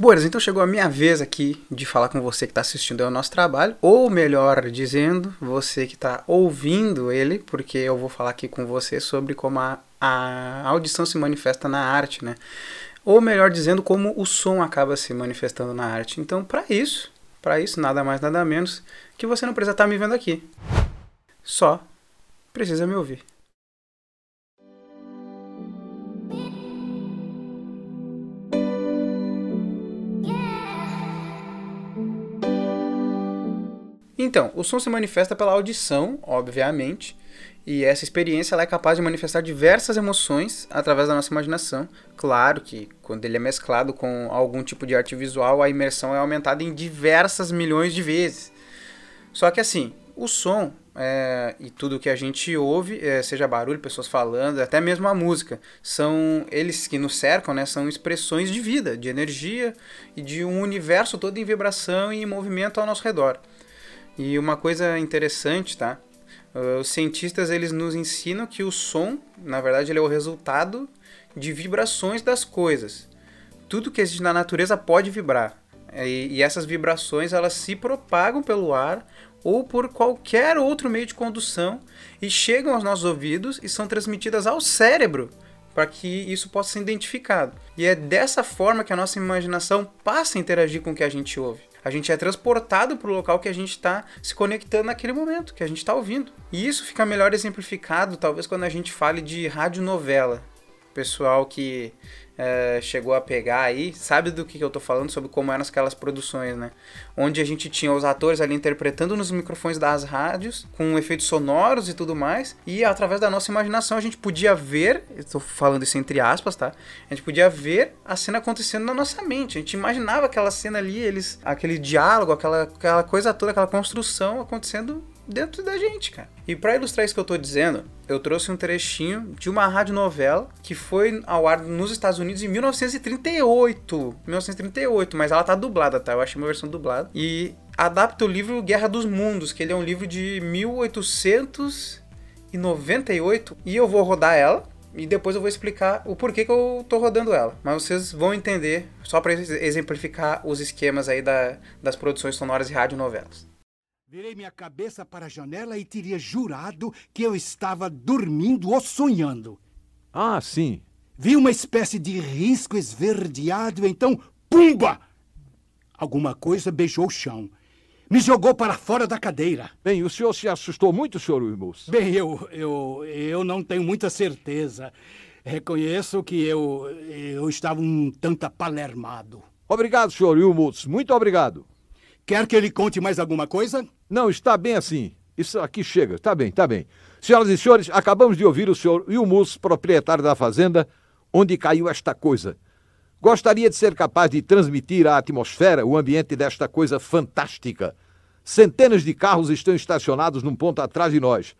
Boas, então chegou a minha vez aqui de falar com você que está assistindo ao nosso trabalho, ou melhor dizendo, você que está ouvindo ele, porque eu vou falar aqui com você sobre como a, a audição se manifesta na arte, né? Ou melhor dizendo, como o som acaba se manifestando na arte. Então, para isso, para isso, nada mais, nada menos, que você não precisa estar tá me vendo aqui. Só precisa me ouvir. Então, o som se manifesta pela audição, obviamente, e essa experiência é capaz de manifestar diversas emoções através da nossa imaginação. Claro que quando ele é mesclado com algum tipo de arte visual, a imersão é aumentada em diversas milhões de vezes. Só que assim, o som é, e tudo que a gente ouve, é, seja barulho, pessoas falando, até mesmo a música, são eles que nos cercam, né, são expressões de vida, de energia e de um universo todo em vibração e em movimento ao nosso redor. E uma coisa interessante, tá? Uh, os cientistas eles nos ensinam que o som, na verdade, ele é o resultado de vibrações das coisas. Tudo que existe na natureza pode vibrar. E, e essas vibrações elas se propagam pelo ar ou por qualquer outro meio de condução e chegam aos nossos ouvidos e são transmitidas ao cérebro para que isso possa ser identificado. E é dessa forma que a nossa imaginação passa a interagir com o que a gente ouve a gente é transportado para o local que a gente está se conectando naquele momento, que a gente está ouvindo. E isso fica melhor exemplificado, talvez, quando a gente fale de radionovela. Pessoal que é, chegou a pegar aí, sabe do que, que eu tô falando, sobre como eram aquelas produções, né? Onde a gente tinha os atores ali interpretando nos microfones das rádios, com efeitos sonoros e tudo mais, e através da nossa imaginação a gente podia ver, estou falando isso entre aspas, tá? A gente podia ver a cena acontecendo na nossa mente, a gente imaginava aquela cena ali, eles, aquele diálogo, aquela, aquela coisa toda, aquela construção acontecendo dentro da gente, cara. E para ilustrar isso que eu tô dizendo, eu trouxe um trechinho de uma radionovela que foi ao ar nos Estados Unidos em 1938. 1938, mas ela tá dublada, tá? Eu achei uma versão dublada. E adapta o livro Guerra dos Mundos, que ele é um livro de 1898. E eu vou rodar ela. E depois eu vou explicar o porquê que eu tô rodando ela. Mas vocês vão entender, só para exemplificar os esquemas aí da, das produções sonoras e radionovelas. Virei minha cabeça para a janela e teria jurado que eu estava dormindo ou sonhando. Ah, sim. Vi uma espécie de risco esverdeado, então, pumba! Alguma coisa beijou o chão. Me jogou para fora da cadeira. Bem, o senhor se assustou muito, senhor Wilmus? Bem, eu, eu, eu não tenho muita certeza. Reconheço que eu, eu estava um tanto apalermado. Obrigado, senhor Wilmus. Muito obrigado. Quer que ele conte mais alguma coisa? Não, está bem assim. Isso aqui chega. Está bem, está bem. Senhoras e senhores, acabamos de ouvir o senhor Wilmus, proprietário da fazenda, onde caiu esta coisa. Gostaria de ser capaz de transmitir à atmosfera o ambiente desta coisa fantástica. Centenas de carros estão estacionados num ponto atrás de nós.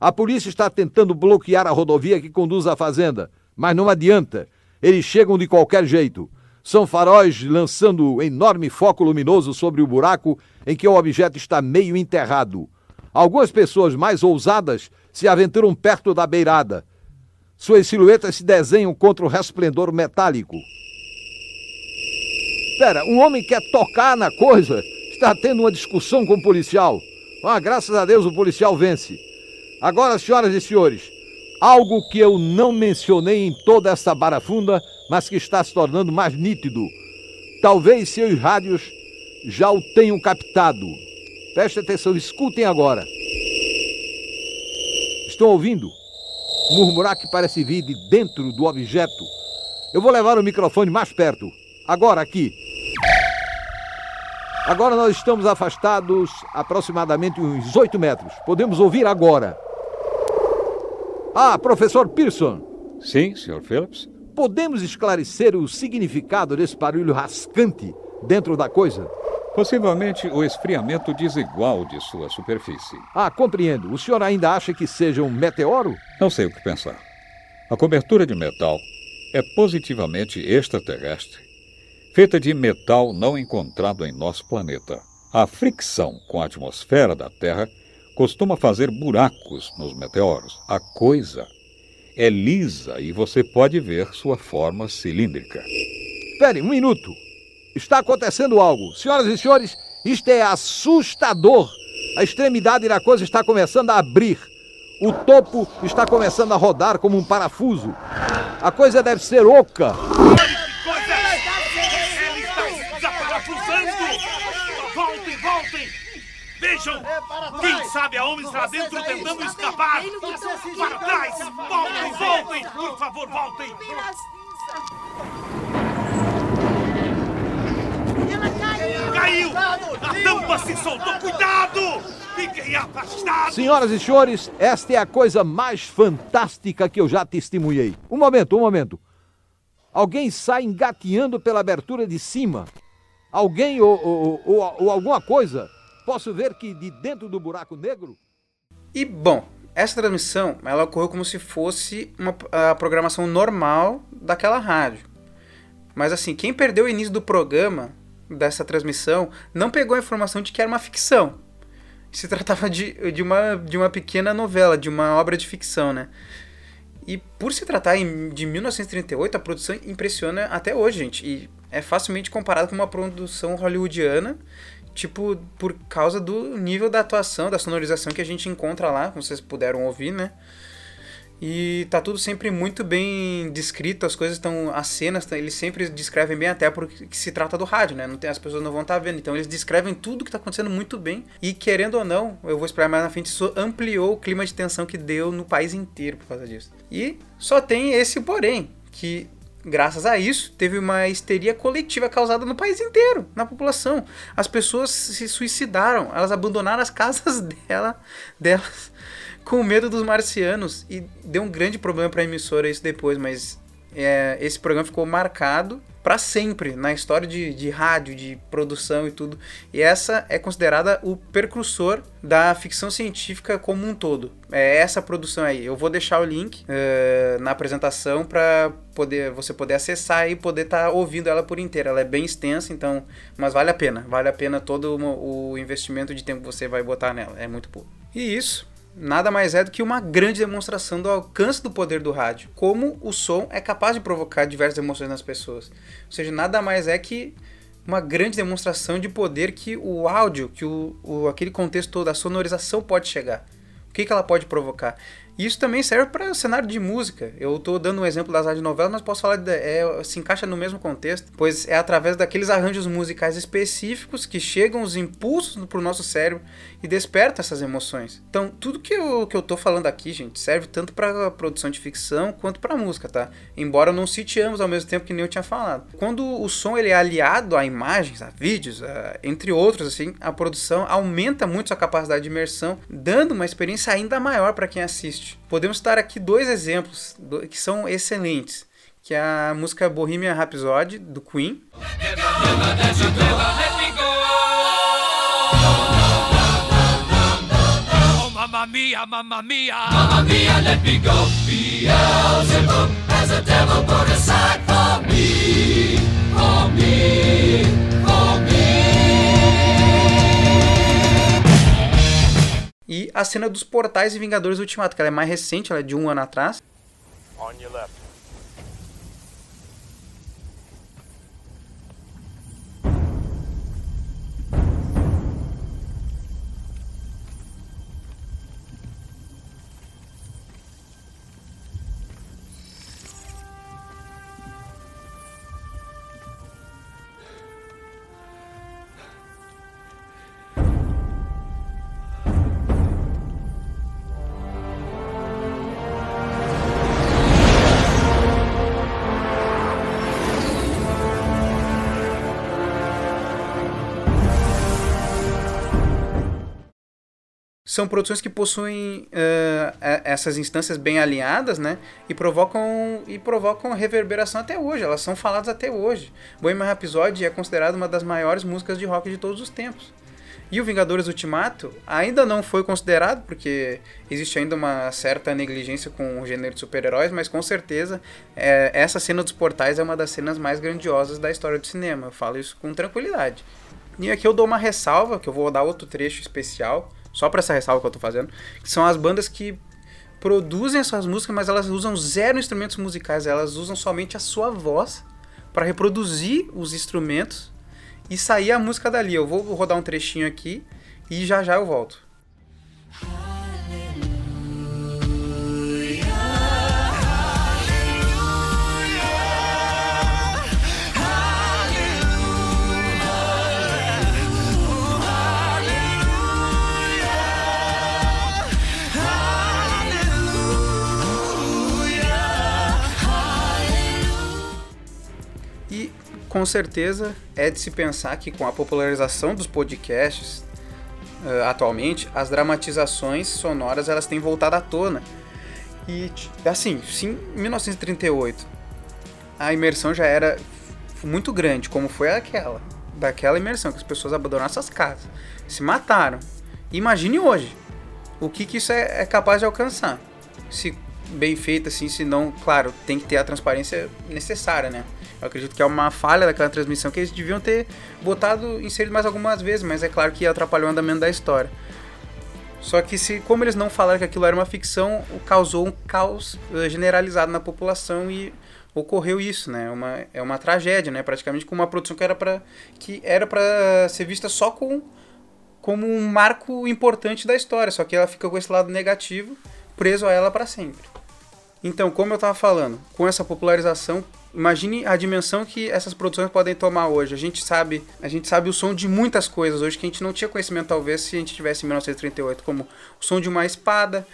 A polícia está tentando bloquear a rodovia que conduz à fazenda, mas não adianta. Eles chegam de qualquer jeito. São faróis lançando enorme foco luminoso sobre o buraco em que o objeto está meio enterrado. Algumas pessoas mais ousadas se aventuram perto da beirada. Suas silhuetas se desenham contra o resplendor metálico. Espera, um homem quer tocar na coisa. Está tendo uma discussão com o policial. Ah, graças a Deus o policial vence. Agora, senhoras e senhores, algo que eu não mencionei em toda essa barafunda mas que está se tornando mais nítido. Talvez seus rádios já o tenham captado. Preste atenção, escutem agora. Estão ouvindo? Murmurar que parece vir de dentro do objeto. Eu vou levar o microfone mais perto. Agora, aqui. Agora nós estamos afastados aproximadamente uns 8 metros. Podemos ouvir agora. Ah, professor Pearson. Sim, Sr. Phillips. Podemos esclarecer o significado desse barulho rascante dentro da coisa? Possivelmente o esfriamento desigual de sua superfície. Ah, compreendo. O senhor ainda acha que seja um meteoro? Não sei o que pensar. A cobertura de metal é positivamente extraterrestre, feita de metal não encontrado em nosso planeta. A fricção com a atmosfera da Terra costuma fazer buracos nos meteoros. A coisa é lisa e você pode ver sua forma cilíndrica. Espere, um minuto. está acontecendo algo. Senhoras e senhores, isto é assustador. A extremidade da coisa está começando a abrir. O topo está começando a rodar como um parafuso. A coisa deve ser oca. Coisa! Ele está desaparafusando! Voltem, voltem! Vejam! Quem sabe a homem está dentro tentando escapar! Para trás! Voltem, voltem! Por favor, voltem! Ela caiu! Caiu! A tampa se soltou! Cuidado! Fiquem afastados! Senhoras e senhores, esta é a coisa mais fantástica que eu já testemunhei. Um momento, um momento. Alguém sai engateando pela abertura de cima. Alguém ou, ou, ou, ou alguma coisa. Posso ver que de dentro do buraco negro. E bom, essa transmissão ela ocorreu como se fosse uma a programação normal daquela rádio. Mas assim, quem perdeu o início do programa dessa transmissão não pegou a informação de que era uma ficção. Se tratava de, de, uma, de uma pequena novela, de uma obra de ficção, né? E por se tratar de 1938, a produção impressiona até hoje, gente. E é facilmente comparada com uma produção hollywoodiana, tipo, por causa do nível da atuação, da sonorização que a gente encontra lá, como vocês puderam ouvir, né? E tá tudo sempre muito bem descrito, as coisas estão. As cenas, tá- eles sempre descrevem bem, até porque se trata do rádio, né? Não tem, as pessoas não vão estar vendo. Então eles descrevem tudo que tá acontecendo muito bem. E querendo ou não, eu vou explicar mais na frente, isso ampliou o clima de tensão que deu no país inteiro por causa disso. E só tem esse porém, que graças a isso, teve uma histeria coletiva causada no país inteiro, na população. As pessoas se suicidaram, elas abandonaram as casas dela, delas com medo dos marcianos. E deu um grande problema para a emissora isso depois, mas é, esse programa ficou marcado para sempre na história de, de rádio, de produção e tudo. E essa é considerada o precursor da ficção científica como um todo. É essa produção aí. Eu vou deixar o link é, na apresentação para poder você poder acessar e poder estar tá ouvindo ela por inteira. Ela é bem extensa, então, mas vale a pena. Vale a pena todo o, investimento de tempo que você vai botar nela. É muito bom. E isso nada mais é do que uma grande demonstração do alcance do poder do rádio, como o som é capaz de provocar diversas emoções nas pessoas. Ou seja, nada mais é que uma grande demonstração de poder que o áudio, que o, o aquele contexto todo, a sonorização pode chegar. O que, que ela pode provocar? Isso também serve para o cenário de música. Eu estou dando um exemplo das radionovelas, mas posso falar de, é, se encaixa no mesmo contexto, pois é através daqueles arranjos musicais específicos que chegam os impulsos para o nosso cérebro e despertam essas emoções. Então, tudo que eu, que eu falando aqui, gente, serve tanto para produção de ficção quanto para música, tá? Embora não cite ambos ao mesmo tempo que nem eu tinha falado. Quando o som ele é aliado a imagens, a vídeos, a, entre outros, assim, a produção aumenta muito sua capacidade de imersão, dando uma experiência ainda maior para quem assiste. Podemos citar aqui dois exemplos que são excelentes, que é a música Bohemian Rhapsody do Queen. Oh, mamma mia, mamma mia! Mamma mia, let me go. Beelzebub a cena dos portais e Vingadores Ultimato, que ela é mais recente, ela é de um ano atrás. On your left. São produções que possuem uh, essas instâncias bem alinhadas, né? E provocam, e provocam reverberação até hoje. Elas são faladas até hoje. Bohemian Rhapsody é considerada uma das maiores músicas de rock de todos os tempos. E o Vingadores Ultimato ainda não foi considerado, porque existe ainda uma certa negligência com o gênero de super-heróis, mas com certeza é, essa cena dos portais é uma das cenas mais grandiosas da história do cinema. Eu falo isso com tranquilidade. E aqui eu dou uma ressalva, que eu vou dar outro trecho especial, só para essa ressalva que eu tô fazendo, que são as bandas que produzem essas músicas, mas elas usam zero instrumentos musicais, elas usam somente a sua voz para reproduzir os instrumentos e saía a música dali. Eu vou rodar um trechinho aqui e já já eu volto. Com certeza é de se pensar que com a popularização dos podcasts eh, atualmente, as dramatizações sonoras elas têm voltado à tona. E assim, sim, em 1938 a imersão já era muito grande, como foi aquela, daquela imersão que as pessoas abandonaram suas casas, se mataram. Imagine hoje o que, que isso é, é capaz de alcançar. Se bem feito assim, se não, claro, tem que ter a transparência necessária, né? Eu acredito que é uma falha daquela transmissão que eles deviam ter botado, inserido mais algumas vezes, mas é claro que atrapalhou o andamento da história. Só que se, como eles não falaram que aquilo era uma ficção, causou um caos eh, generalizado na população e ocorreu isso, né? Uma, é uma tragédia, né? Praticamente com uma produção que era para que era para ser vista só com como um marco importante da história, só que ela fica com esse lado negativo preso a ela para sempre. Então, como eu estava falando, com essa popularização, imagine a dimensão que essas produções podem tomar hoje. A gente sabe, a gente sabe o som de muitas coisas hoje que a gente não tinha conhecimento talvez se a gente tivesse em 1938, como o som de uma espada,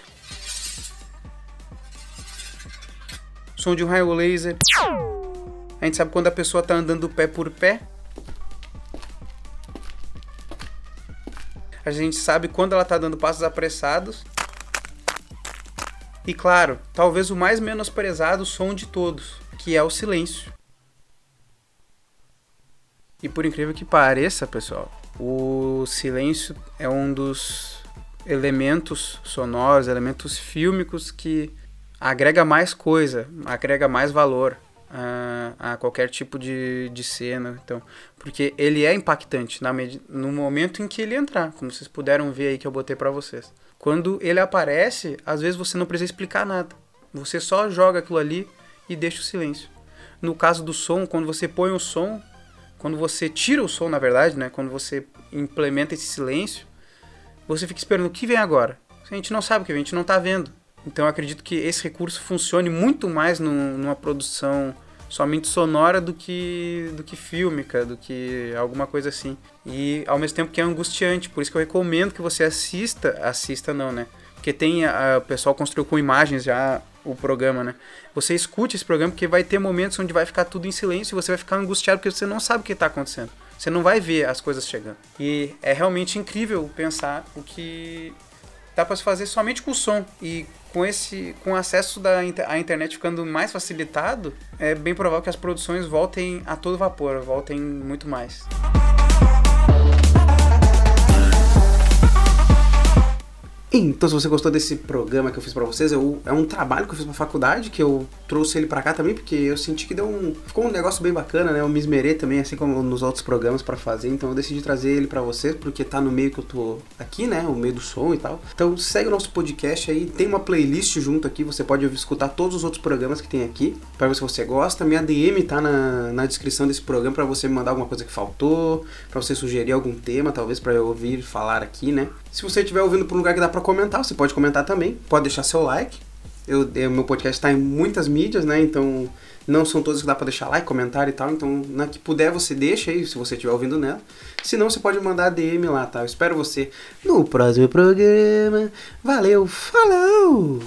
o som de um raio laser. A gente sabe quando a pessoa está andando pé por pé. A gente sabe quando ela está dando passos apressados. E claro, talvez o mais menosprezado som de todos, que é o silêncio. E por incrível que pareça, pessoal, o silêncio é um dos elementos sonoros, elementos fílmicos que agrega mais coisa, agrega mais valor a, a qualquer tipo de, de cena. Então, porque ele é impactante na no momento em que ele entrar, como vocês puderam ver aí que eu botei para vocês. Quando ele aparece, às vezes você não precisa explicar nada. Você só joga aquilo ali e deixa o silêncio. No caso do som, quando você põe o som, quando você tira o som, na verdade, né, quando você implementa esse silêncio, você fica esperando o que vem agora. A gente não sabe o que vem, a gente não está vendo. Então eu acredito que esse recurso funcione muito mais numa produção somente sonora do que do que fílmica, do que alguma coisa assim. E ao mesmo tempo que é angustiante, por isso que eu recomendo que você assista, assista não, né? Porque tem a, o pessoal construiu com imagens já o programa, né? Você escute esse programa porque vai ter momentos onde vai ficar tudo em silêncio e você vai ficar angustiado porque você não sabe o que está acontecendo. Você não vai ver as coisas chegando. E é realmente incrível pensar o que dá para se fazer somente com o som e com esse com o acesso da a internet ficando mais facilitado, é bem provável que as produções voltem a todo vapor, voltem muito mais. Então, se você gostou desse programa que eu fiz para vocês, eu, é um trabalho que eu fiz pra faculdade, que eu trouxe ele para cá também, porque eu senti que deu um. Ficou um negócio bem bacana, né? Eu me esmerei também, assim como nos outros programas para fazer, então eu decidi trazer ele para vocês, porque tá no meio que eu tô aqui, né? O meio do som e tal. Então segue o nosso podcast aí, tem uma playlist junto aqui, você pode escutar todos os outros programas que tem aqui, para ver se você gosta. Minha DM tá na, na descrição desse programa para você me mandar alguma coisa que faltou, para você sugerir algum tema, talvez para eu ouvir falar aqui, né? Se você estiver ouvindo por um lugar que dá para comentar, você pode comentar também. Pode deixar seu like. Eu, eu meu podcast está em muitas mídias, né? Então não são todas que dá para deixar like, comentário e tal. Então na que puder você deixa aí, se você estiver ouvindo nela. Se não, você pode mandar DM lá, tá? Eu espero você no próximo programa. Valeu, falou!